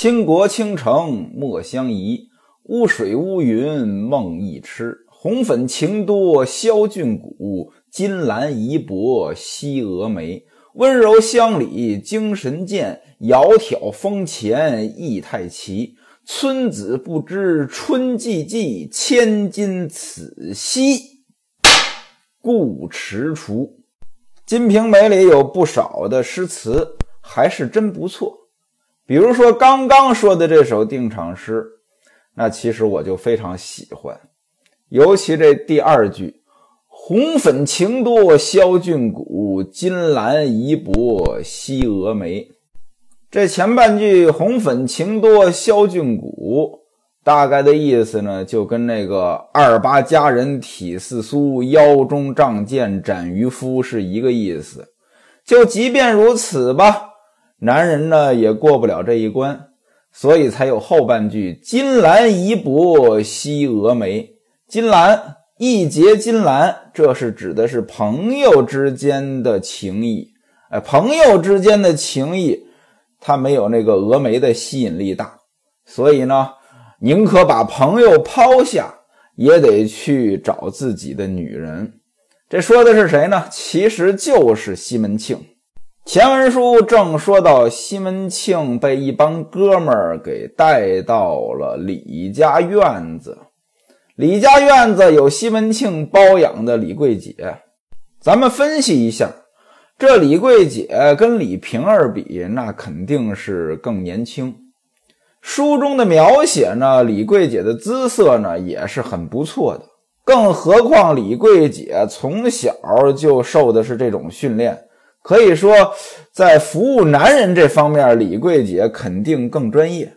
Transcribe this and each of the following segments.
倾国倾城莫相宜，乌水乌云梦一痴。红粉情多销俊骨，金兰仪薄惜蛾眉。温柔乡里精神健，窈窕风前意太奇。村子不知春寂寂，千金此夕故迟除。《金瓶梅》里有不少的诗词，还是真不错。比如说刚刚说的这首定场诗，那其实我就非常喜欢。尤其这第二句“红粉情多萧俊骨，金兰仪薄惜蛾眉”，这前半句“红粉情多萧俊骨”，大概的意思呢，就跟那个“二八佳人体似酥，腰中仗剑斩渔夫”是一个意思。就即便如此吧，男人呢也过不了这一关，所以才有后半句“金兰仪薄惜蛾眉”。金兰一结金兰，这是指的是朋友之间的情谊。哎，朋友之间的情谊，它没有那个峨眉的吸引力大，所以呢，宁可把朋友抛下，也得去找自己的女人。这说的是谁呢？其实就是西门庆。前文书正说到西门庆被一帮哥们儿给带到了李家院子。李家院子有西门庆包养的李桂姐，咱们分析一下，这李桂姐跟李瓶儿比，那肯定是更年轻。书中的描写呢，李桂姐的姿色呢也是很不错的，更何况李桂姐从小就受的是这种训练，可以说在服务男人这方面，李桂姐肯定更专业。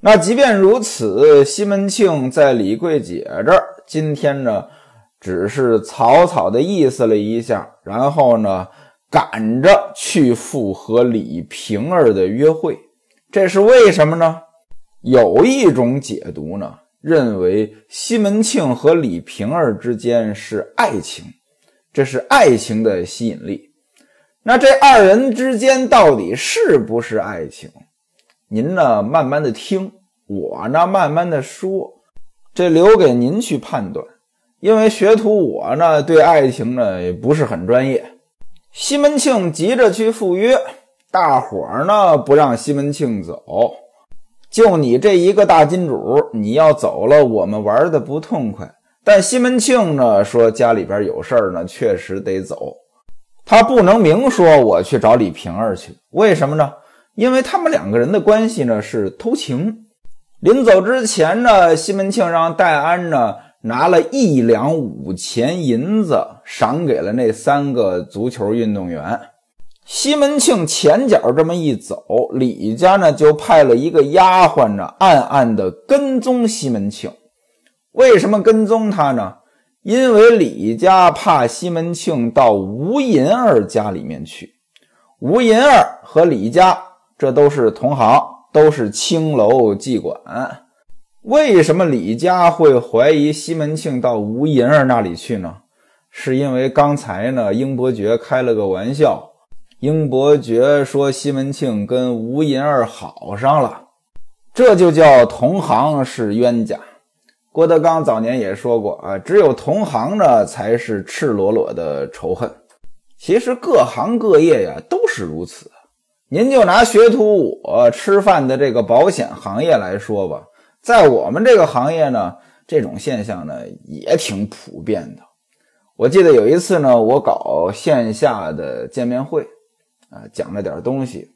那即便如此，西门庆在李桂姐这儿，今天呢，只是草草的意思了一下，然后呢，赶着去复和李瓶儿的约会，这是为什么呢？有一种解读呢，认为西门庆和李瓶儿之间是爱情，这是爱情的吸引力。那这二人之间到底是不是爱情？您呢，慢慢的听，我呢，慢慢的说，这留给您去判断。因为学徒我呢，对爱情呢也不是很专业。西门庆急着去赴约，大伙儿呢不让西门庆走，就你这一个大金主，你要走了，我们玩的不痛快。但西门庆呢说家里边有事儿呢，确实得走，他不能明说我去找李瓶儿去，为什么呢？因为他们两个人的关系呢是偷情，临走之前呢，西门庆让戴安呢拿了一两五钱银子赏给了那三个足球运动员。西门庆前脚这么一走，李家呢就派了一个丫鬟呢暗暗的跟踪西门庆。为什么跟踪他呢？因为李家怕西门庆到吴银儿家里面去，吴银儿和李家。这都是同行，都是青楼妓馆。为什么李家会怀疑西门庆到吴银儿那里去呢？是因为刚才呢，英伯爵开了个玩笑。英伯爵说西门庆跟吴银儿好上了，这就叫同行是冤家。郭德纲早年也说过啊，只有同行呢才是赤裸裸的仇恨。其实各行各业呀都是如此。您就拿学徒我吃饭的这个保险行业来说吧，在我们这个行业呢，这种现象呢也挺普遍的。我记得有一次呢，我搞线下的见面会，啊，讲了点东西，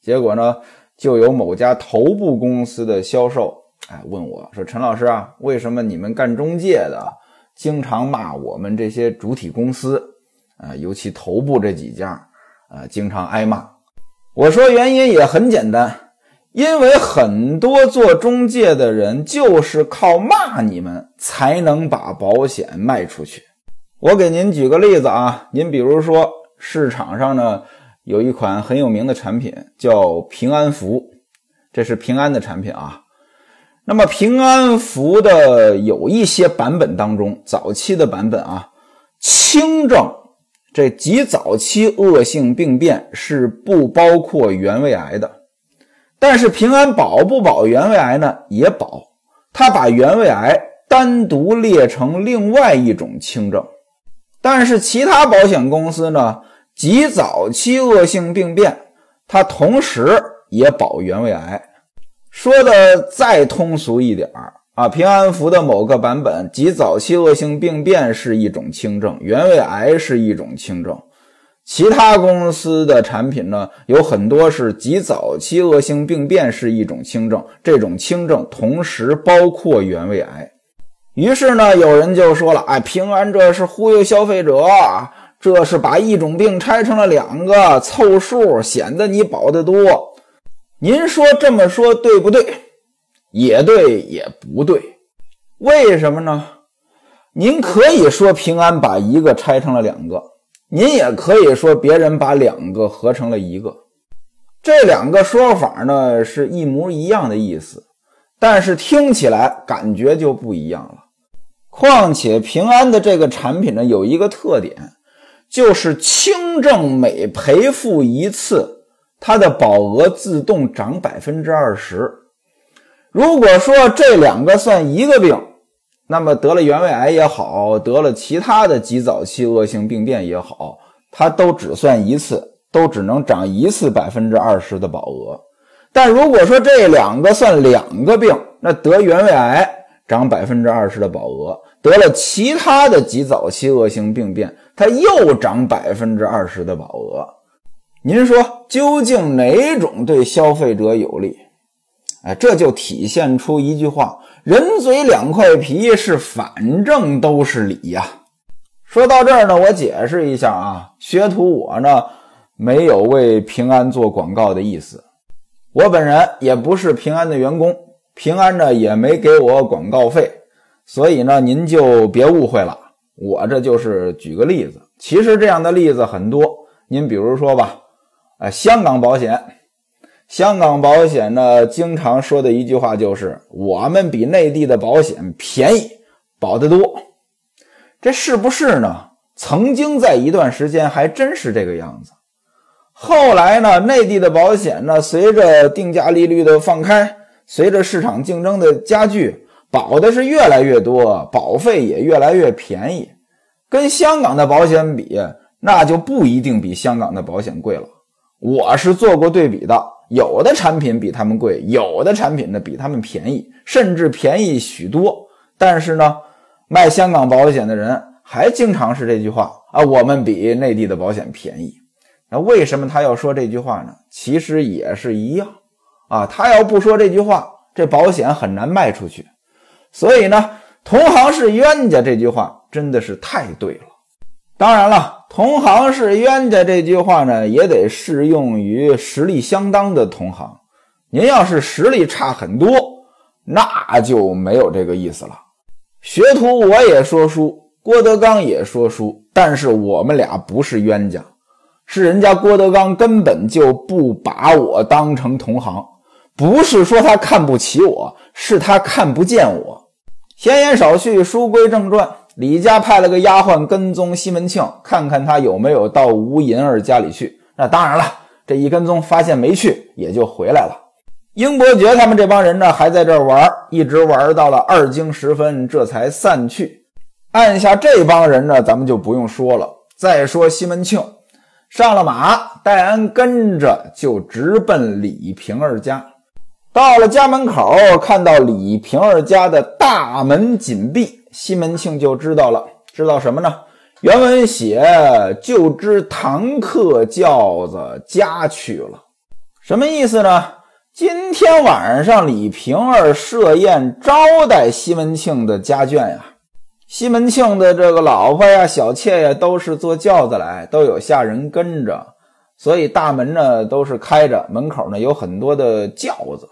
结果呢，就有某家头部公司的销售，哎，问我说：“陈老师啊，为什么你们干中介的经常骂我们这些主体公司啊，尤其头部这几家啊，经常挨骂？”我说原因也很简单，因为很多做中介的人就是靠骂你们才能把保险卖出去。我给您举个例子啊，您比如说市场上呢有一款很有名的产品叫平安符，这是平安的产品啊。那么平安符的有一些版本当中，早期的版本啊，轻症。这极早期恶性病变是不包括原位癌的，但是平安保不保原位癌呢？也保，他把原位癌单独列成另外一种轻症。但是其他保险公司呢，极早期恶性病变，它同时也保原位癌。说的再通俗一点儿啊，平安符的某个版本，极早期恶性病变是一种轻症，原位癌是一种轻症。其他公司的产品呢，有很多是极早期恶性病变是一种轻症，这种轻症同时包括原位癌。于是呢，有人就说了：“哎，平安这是忽悠消费者，这是把一种病拆成了两个，凑数，显得你保的多。”您说这么说对不对？也对，也不对。为什么呢？您可以说平安把一个拆成了两个。您也可以说别人把两个合成了一个，这两个说法呢是一模一样的意思，但是听起来感觉就不一样了。况且平安的这个产品呢有一个特点，就是轻症每赔付一次，它的保额自动涨百分之二十。如果说这两个算一个病。那么得了原位癌也好，得了其他的极早期恶性病变也好，它都只算一次，都只能涨一次百分之二十的保额。但如果说这两个算两个病，那得原位癌涨百分之二十的保额，得了其他的极早期恶性病变，它又涨百分之二十的保额。您说究竟哪种对消费者有利？哎，这就体现出一句话。人嘴两块皮，是反正都是理呀。说到这儿呢，我解释一下啊，学徒我呢没有为平安做广告的意思，我本人也不是平安的员工，平安呢也没给我广告费，所以呢您就别误会了。我这就是举个例子，其实这样的例子很多。您比如说吧，啊，香港保险。香港保险呢，经常说的一句话就是：“我们比内地的保险便宜，保得多。”这是不是呢？曾经在一段时间还真是这个样子。后来呢，内地的保险呢，随着定价利率的放开，随着市场竞争的加剧，保的是越来越多，保费也越来越便宜。跟香港的保险比，那就不一定比香港的保险贵了。我是做过对比的。有的产品比他们贵，有的产品呢比他们便宜，甚至便宜许多。但是呢，卖香港保险的人还经常是这句话啊：我们比内地的保险便宜。那为什么他要说这句话呢？其实也是一样啊，他要不说这句话，这保险很难卖出去。所以呢，同行是冤家这句话真的是太对了。当然了，同行是冤家这句话呢，也得适用于实力相当的同行。您要是实力差很多，那就没有这个意思了。学徒我也说书，郭德纲也说书，但是我们俩不是冤家，是人家郭德纲根本就不把我当成同行，不是说他看不起我，是他看不见我。闲言少叙，书归正传。李家派了个丫鬟跟踪西门庆，看看他有没有到吴银儿家里去。那当然了，这一跟踪发现没去，也就回来了。英伯爵他们这帮人呢，还在这玩，一直玩到了二更时分，这才散去。按下这帮人呢，咱们就不用说了。再说西门庆上了马，戴安跟着就直奔李瓶儿家。到了家门口，看到李瓶儿家的大门紧闭。西门庆就知道了，知道什么呢？原文写就知堂客轿子家去了，什么意思呢？今天晚上李瓶儿设宴招待西门庆的家眷呀，西门庆的这个老婆呀、小妾呀，都是坐轿子来，都有下人跟着，所以大门呢都是开着，门口呢有很多的轿子。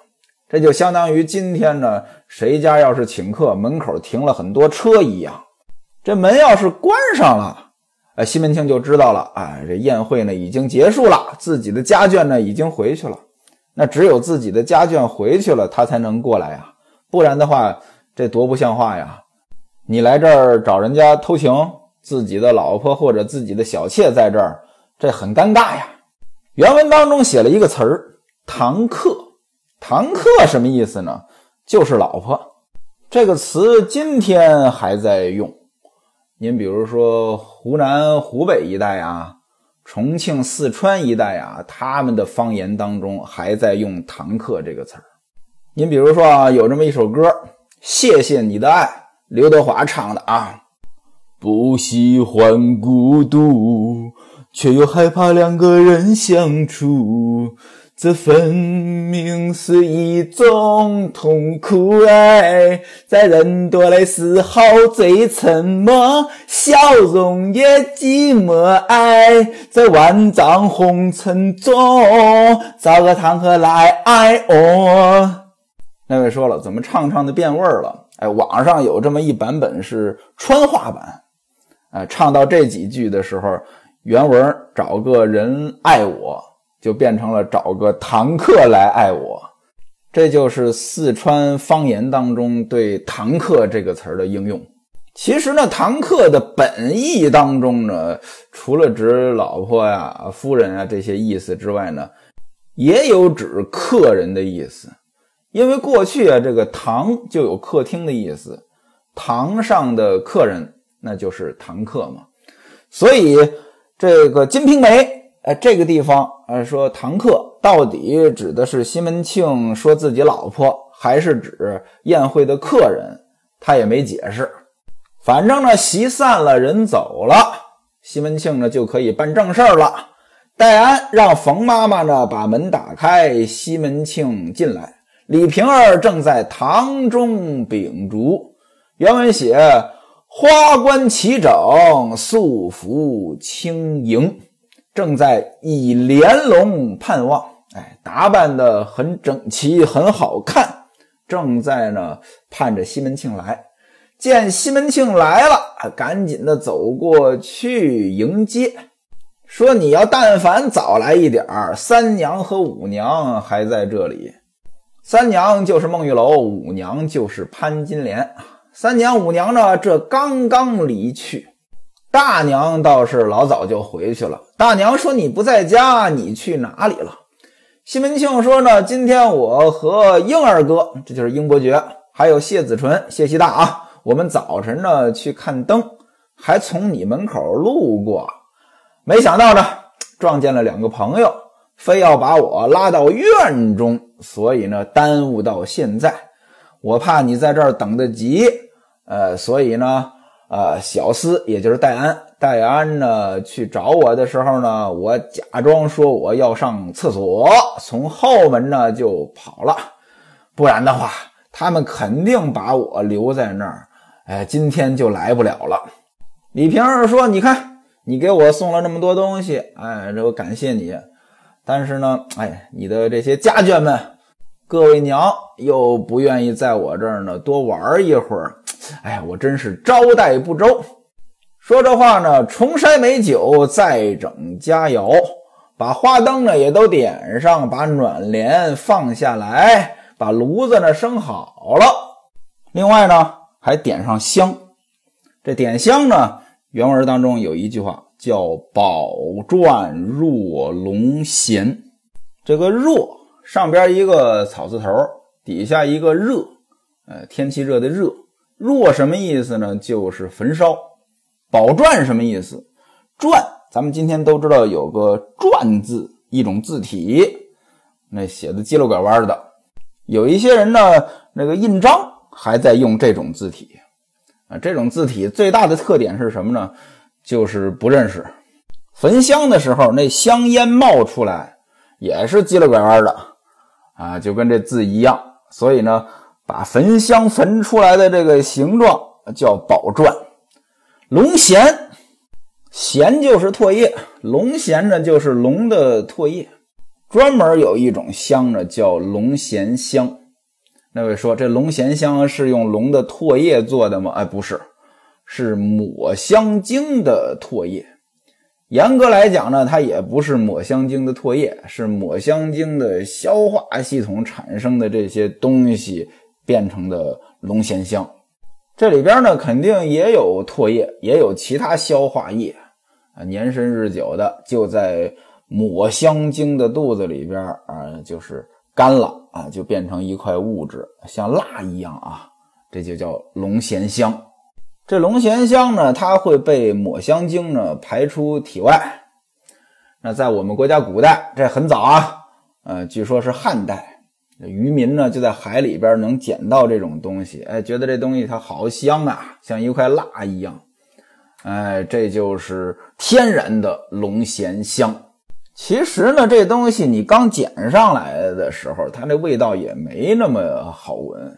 这就相当于今天呢，谁家要是请客，门口停了很多车一样。这门要是关上了，哎，西门庆就知道了，哎，这宴会呢已经结束了，自己的家眷呢已经回去了。那只有自己的家眷回去了，他才能过来呀，不然的话，这多不像话呀！你来这儿找人家偷情，自己的老婆或者自己的小妾在这儿，这很尴尬呀。原文当中写了一个词儿“堂客”。堂客什么意思呢？就是老婆。这个词今天还在用。您比如说湖南、湖北一带啊，重庆、四川一带啊，他们的方言当中还在用“堂客”这个词儿。您比如说啊，有这么一首歌，《谢谢你的爱》，刘德华唱的啊。不喜欢孤独，却又害怕两个人相处。这分明是一种痛苦哎，在人多的时候最沉默，笑容也寂寞哎，在万丈红尘中找个堂客来爱我。那位说了，怎么唱唱的变味儿了？哎，网上有这么一版本是川话版，哎，唱到这几句的时候，原文找个人爱我。就变成了找个堂客来爱我，这就是四川方言当中对“堂客”这个词儿的应用。其实呢，“堂客”的本意当中呢，除了指老婆呀、夫人啊这些意思之外呢，也有指客人的意思。因为过去啊，这个堂就有客厅的意思，堂上的客人那就是堂客嘛。所以这个《金瓶梅》。哎，这个地方，呃，说堂客到底指的是西门庆说自己老婆，还是指宴会的客人？他也没解释。反正呢，席散了，人走了，西门庆呢就可以办正事儿了。戴安让冯妈妈呢把门打开，西门庆进来。李瓶儿正在堂中秉烛。原文写花冠齐整，素服轻盈。正在以帘笼盼望，哎，打扮的很整齐，很好看。正在呢盼着西门庆来，见西门庆来了，赶紧的走过去迎接，说：“你要但凡早来一点儿三娘和五娘还在这里。三娘就是孟玉楼，五娘就是潘金莲。三娘五娘呢，这刚刚离去。”大娘倒是老早就回去了。大娘说：“你不在家，你去哪里了？”西门庆说：“呢，今天我和英二哥，这就是英伯爵，还有谢子纯、谢希大啊，我们早晨呢去看灯，还从你门口路过，没想到呢撞见了两个朋友，非要把我拉到院中，所以呢耽误到现在。我怕你在这儿？等得急，呃，所以呢。”呃，小斯也就是戴安，戴安呢去找我的时候呢，我假装说我要上厕所，从后门呢就跑了。不然的话，他们肯定把我留在那儿。哎，今天就来不了了。李瓶儿说：“你看，你给我送了那么多东西，哎，这我感谢你。但是呢，哎，你的这些家眷们，各位娘又不愿意在我这儿呢多玩一会儿。”哎呀，我真是招待不周。说这话呢，重筛美酒，再整佳肴，把花灯呢也都点上，把暖帘放下来，把炉子呢生好了。另外呢，还点上香。这点香呢，原文当中有一句话叫“宝馔若龙涎”。这个“若”上边一个草字头，底下一个“热”，呃，天气热的“热”。若什么意思呢？就是焚烧。宝篆什么意思？篆，咱们今天都知道有个篆字，一种字体，那写的叽溜拐弯的。有一些人呢，那个印章还在用这种字体啊。这种字体最大的特点是什么呢？就是不认识。焚香的时候，那香烟冒出来也是叽溜拐弯的啊，就跟这字一样。所以呢。把焚香焚出来的这个形状叫宝篆，龙涎，涎就是唾液，龙涎呢就是龙的唾液，专门有一种香呢叫龙涎香。那位说这龙涎香是用龙的唾液做的吗？哎，不是，是抹香鲸的唾液。严格来讲呢，它也不是抹香鲸的唾液，是抹香鲸的消化系统产生的这些东西。变成的龙涎香，这里边呢肯定也有唾液，也有其他消化液啊，年深日久的就在抹香鲸的肚子里边啊，就是干了啊，就变成一块物质，像蜡一样啊，这就叫龙涎香。这龙涎香呢，它会被抹香鲸呢排出体外。那在我们国家古代，这很早啊，呃，据说是汉代，渔民呢就在海里边能捡到这种东西，哎，觉得这东西它好香啊，像一块蜡一样，哎，这就是天然的龙涎香。其实呢，这东西你刚捡上来的时候，它这味道也没那么好闻。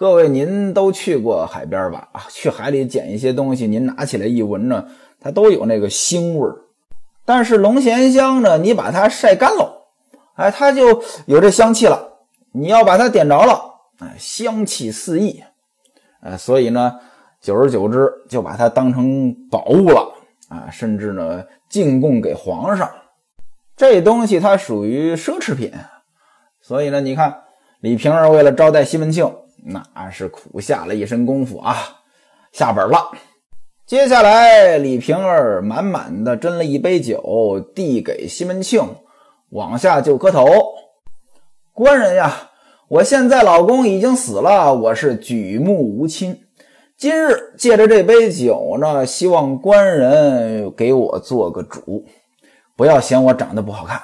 各位，您都去过海边吧？啊，去海里捡一些东西，您拿起来一闻呢，它都有那个腥味儿。但是龙涎香呢，你把它晒干了，哎，它就有这香气了。你要把它点着了，哎，香气四溢，哎，所以呢，久而久之就把它当成宝物了啊，甚至呢进贡给皇上。这东西它属于奢侈品，所以呢，你看李瓶儿为了招待西门庆。那是苦下了一身功夫啊，下本了。接下来，李瓶儿满满的斟了一杯酒，递给西门庆，往下就磕头：“官人呀，我现在老公已经死了，我是举目无亲。今日借着这杯酒呢，希望官人给我做个主，不要嫌我长得不好看，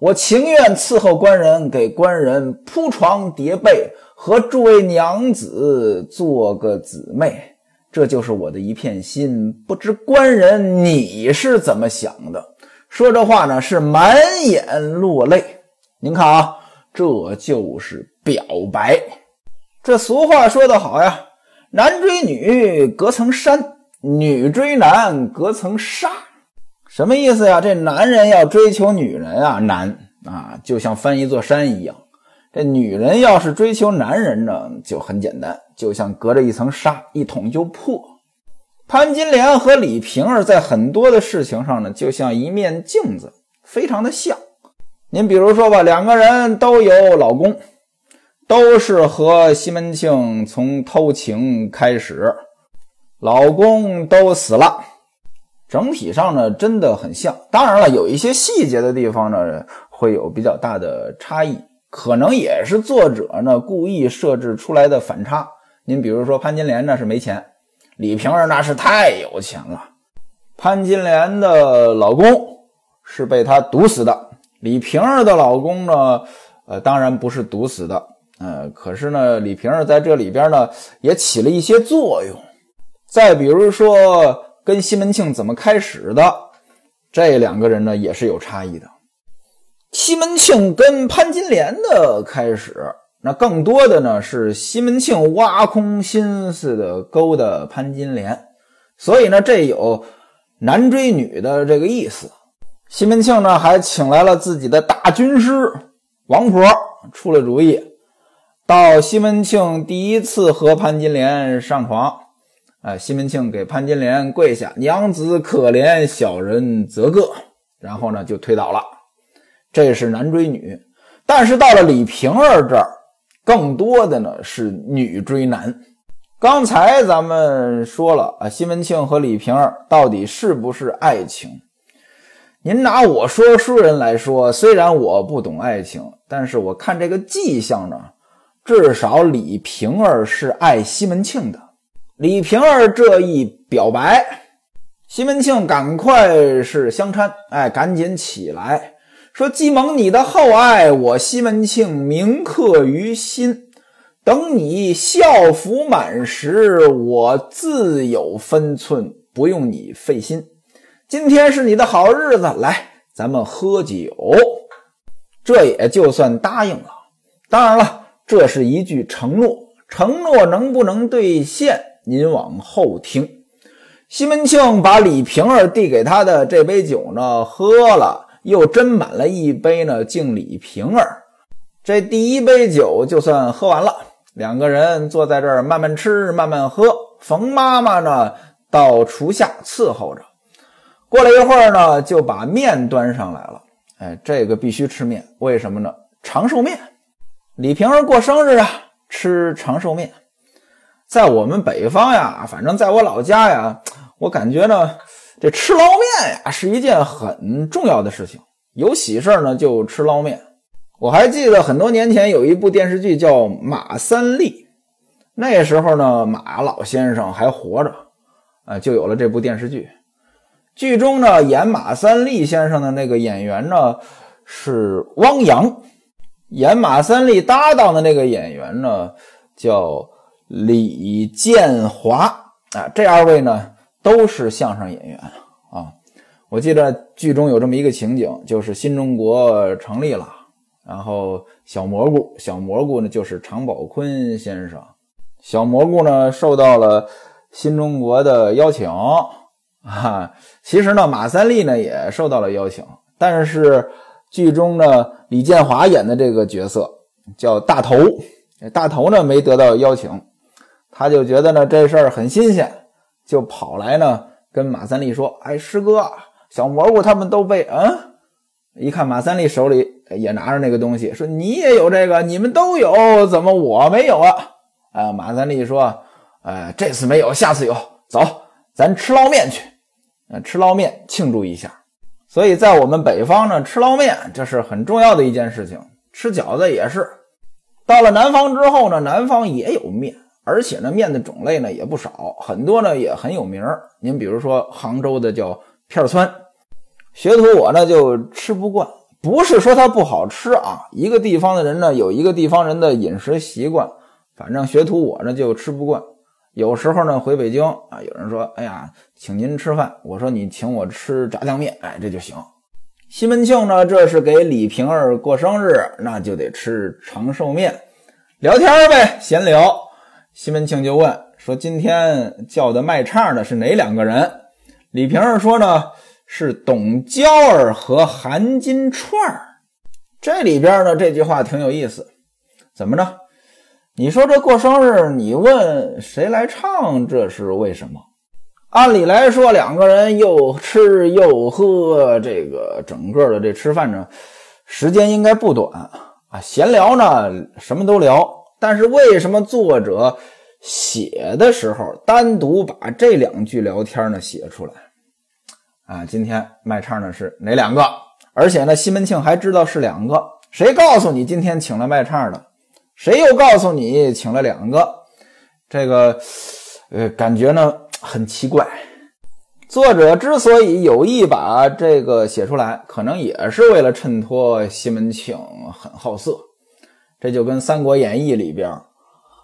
我情愿伺候官人，给官人铺床叠被。”和诸位娘子做个姊妹，这就是我的一片心。不知官人你是怎么想的？说这话呢，是满眼落泪。您看啊，这就是表白。这俗话说得好呀，男追女隔层山，女追男隔层纱。什么意思呀？这男人要追求女人啊，难啊，就像翻一座山一样。这女人要是追求男人呢，就很简单，就像隔着一层纱，一捅就破。潘金莲和李瓶儿在很多的事情上呢，就像一面镜子，非常的像。您比如说吧，两个人都有老公，都是和西门庆从偷情开始，老公都死了，整体上呢真的很像。当然了，有一些细节的地方呢，会有比较大的差异。可能也是作者呢故意设置出来的反差。您比如说潘金莲那是没钱，李瓶儿那是太有钱了。潘金莲的老公是被她毒死的，李瓶儿的老公呢，呃，当然不是毒死的，呃，可是呢，李瓶儿在这里边呢也起了一些作用。再比如说跟西门庆怎么开始的，这两个人呢也是有差异的。西门庆跟潘金莲的开始，那更多的呢是西门庆挖空心思的勾搭潘金莲，所以呢这有男追女的这个意思。西门庆呢还请来了自己的大军师王婆出了主意，到西门庆第一次和潘金莲上床，哎，西门庆给潘金莲跪下：“娘子可怜，小人则个。”然后呢就推倒了。这是男追女，但是到了李瓶儿这儿，更多的呢是女追男。刚才咱们说了啊，西门庆和李瓶儿到底是不是爱情？您拿我说书人来说，虽然我不懂爱情，但是我看这个迹象呢，至少李瓶儿是爱西门庆的。李瓶儿这一表白，西门庆赶快是相搀，哎，赶紧起来。说：“既蒙你的厚爱，我西门庆铭刻于心。等你孝服满时，我自有分寸，不用你费心。今天是你的好日子，来，咱们喝酒。这也就算答应了。当然了，这是一句承诺，承诺能不能兑现，您往后听。西门庆把李瓶儿递给他的这杯酒呢，喝了。”又斟满了一杯呢，敬李瓶儿。这第一杯酒就算喝完了，两个人坐在这儿慢慢吃，慢慢喝。冯妈妈呢，到厨下伺候着。过了一会儿呢，就把面端上来了。哎，这个必须吃面，为什么呢？长寿面。李瓶儿过生日啊，吃长寿面。在我们北方呀，反正在我老家呀，我感觉呢。这吃捞面呀，是一件很重要的事情。有喜事呢，就吃捞面。我还记得很多年前有一部电视剧叫《马三立》，那时候呢，马老先生还活着，啊，就有了这部电视剧。剧中呢，演马三立先生的那个演员呢是汪洋，演马三立搭档的那个演员呢叫李建华啊。这二位呢都是相声演员啊。我记得剧中有这么一个情景，就是新中国成立了。然后小蘑菇，小蘑菇呢就是常宝坤先生。小蘑菇呢受到了新中国的邀请啊。其实呢，马三立呢也受到了邀请，但是剧中呢李建华演的这个角色叫大头，大头呢没得到邀请，他就觉得呢这事儿很新鲜，就跑来呢跟马三立说：“哎，师哥，小蘑菇他们都被……嗯。”一看马三立手里也拿着那个东西，说：“你也有这个，你们都有，怎么我没有啊？”啊，马三立说：“呃，这次没有，下次有。走，咱吃捞面去。呃，吃捞面庆祝一下。所以在我们北方呢，吃捞面这是很重要的一件事情。吃饺子也是。到了南方之后呢，南方也有面，而且呢，面的种类呢也不少，很多呢也很有名儿。您比如说杭州的叫片儿川。”学徒我呢就吃不惯，不是说它不好吃啊。一个地方的人呢有一个地方人的饮食习惯，反正学徒我呢就吃不惯。有时候呢回北京啊，有人说：“哎呀，请您吃饭。”我说：“你请我吃炸酱面，哎，这就行。”西门庆呢，这是给李瓶儿过生日，那就得吃长寿面，聊天呗，闲聊。西门庆就问说：“今天叫的卖唱的是哪两个人？”李瓶儿说呢。是董娇儿和韩金串儿，这里边呢这句话挺有意思，怎么着？你说这过生日，你问谁来唱，这是为什么？按理来说，两个人又吃又喝，这个整个的这吃饭呢，时间应该不短啊。闲聊呢，什么都聊。但是为什么作者写的时候单独把这两句聊天呢写出来？啊，今天卖唱的是哪两个？而且呢，西门庆还知道是两个。谁告诉你今天请了卖唱的？谁又告诉你请了两个？这个，呃，感觉呢很奇怪。作者之所以有意把这个写出来，可能也是为了衬托西门庆很好色。这就跟《三国演义》里边，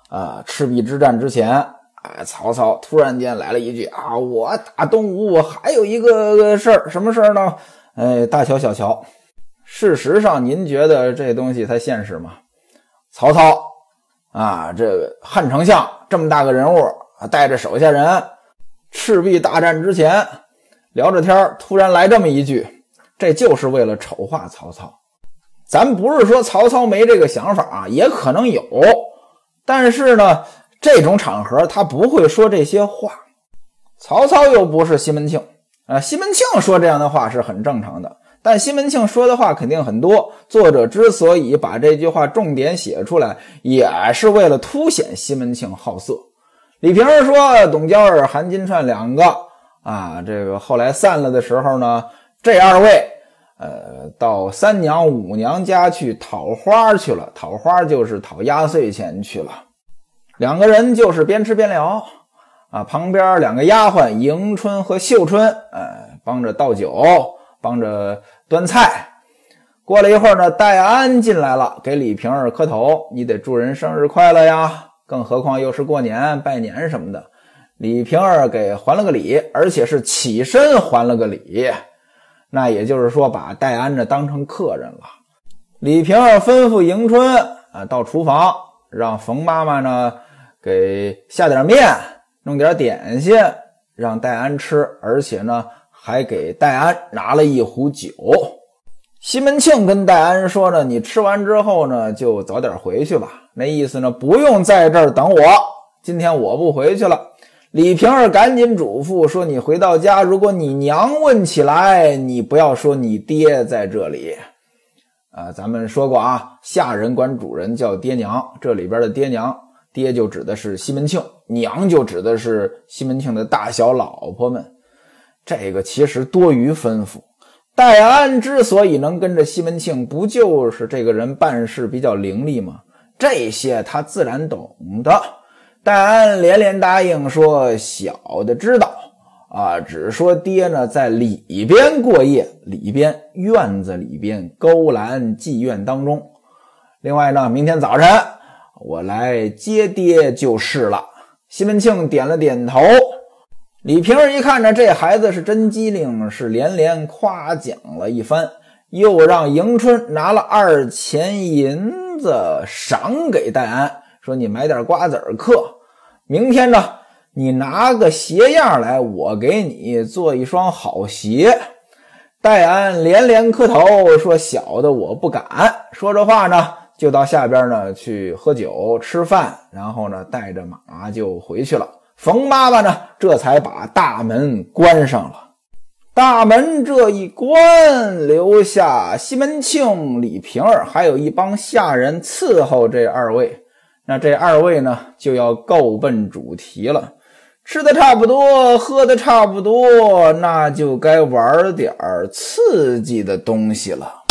啊，赤壁之战之前。哎，曹操突然间来了一句啊！我打东吴我还有一个事儿，什么事儿呢？哎，大乔、小乔。事实上，您觉得这东西它现实吗？曹操啊，这汉丞相这么大个人物，带着手下人，赤壁大战之前聊着天突然来这么一句，这就是为了丑化曹操。咱不是说曹操没这个想法啊，也可能有，但是呢。这种场合他不会说这些话，曹操又不是西门庆啊。西门庆说这样的话是很正常的，但西门庆说的话肯定很多。作者之所以把这句话重点写出来，也是为了凸显西门庆好色。李瓶儿说董娇儿、韩金钏两个啊，这个后来散了的时候呢，这二位呃到三娘五娘家去讨花去了，讨花就是讨压岁钱去了。两个人就是边吃边聊，啊，旁边两个丫鬟迎春和秀春，哎，帮着倒酒，帮着端菜。过了一会儿呢，戴安进来了，给李瓶儿磕头，你得祝人生日快乐呀。更何况又是过年拜年什么的，李瓶儿给还了个礼，而且是起身还了个礼。那也就是说，把戴安呢当成客人了。李瓶儿吩咐迎春啊，到厨房让冯妈妈呢。给下点面，弄点点心，让戴安吃，而且呢，还给戴安拿了一壶酒。西门庆跟戴安说呢：“你吃完之后呢，就早点回去吧。那意思呢，不用在这儿等我。今天我不回去了。”李瓶儿赶紧嘱咐说：“你回到家，如果你娘问起来，你不要说你爹在这里。啊，咱们说过啊，下人管主人叫爹娘，这里边的爹娘。”爹就指的是西门庆，娘就指的是西门庆的大小老婆们。这个其实多余吩咐，戴安之所以能跟着西门庆，不就是这个人办事比较伶俐吗？这些他自然懂得。戴安连连答应说：“小的知道。”啊，只说爹呢在里边过夜，里边院子里边勾栏妓院当中。另外呢，明天早晨我来接爹就是了。西门庆点了点头。李瓶儿一看呢，这孩子是真机灵，是连连夸奖了一番，又让迎春拿了二钱银子赏给戴安，说：“你买点瓜子儿嗑，明天呢。”你拿个鞋样来，我给你做一双好鞋。戴安连连磕头说：“小的我不敢。”说着话呢，就到下边呢去喝酒吃饭，然后呢带着马就回去了。冯妈妈呢这才把大门关上了。大门这一关，留下西门庆、李瓶儿，还有一帮下人伺候这二位。那这二位呢就要够奔主题了。吃的差不多，喝的差不多，那就该玩点刺激的东西了。